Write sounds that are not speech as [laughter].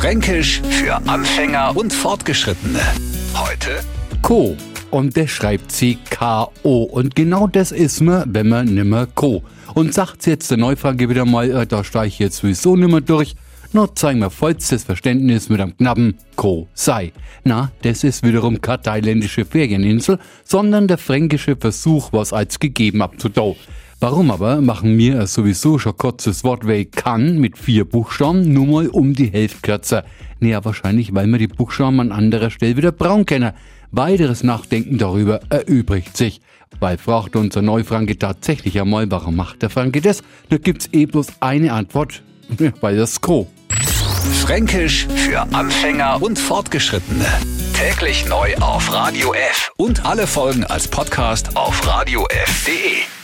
Fränkisch für Anfänger und Fortgeschrittene. Heute Co. Und der schreibt sie K-O. Und genau das ist man, wenn man nimmer Co. Und sagt jetzt der Neufrage wieder mal, äh, da steige ich jetzt sowieso nimmer durch. Nur zeigen wir vollstes Verständnis mit einem knappen Ko sei. Na, das ist wiederum keine thailändische Ferieninsel, sondern der fränkische Versuch, was als gegeben abzudau. Warum aber machen wir sowieso schon kurzes Wort wie kann mit vier Buchstaben nur mal um die Hälfte kürzer? Naja, wahrscheinlich, weil wir die Buchstaben an anderer Stelle wieder braun kennen. Weiteres Nachdenken darüber erübrigt sich. Weil fragt unser Neufranke tatsächlich einmal, warum macht der Franke das? Da gibt's eh bloß eine Antwort. [laughs] Weil das Co. Fränkisch für Anfänger und Fortgeschrittene. Täglich neu auf Radio F und alle Folgen als Podcast auf radiof.de.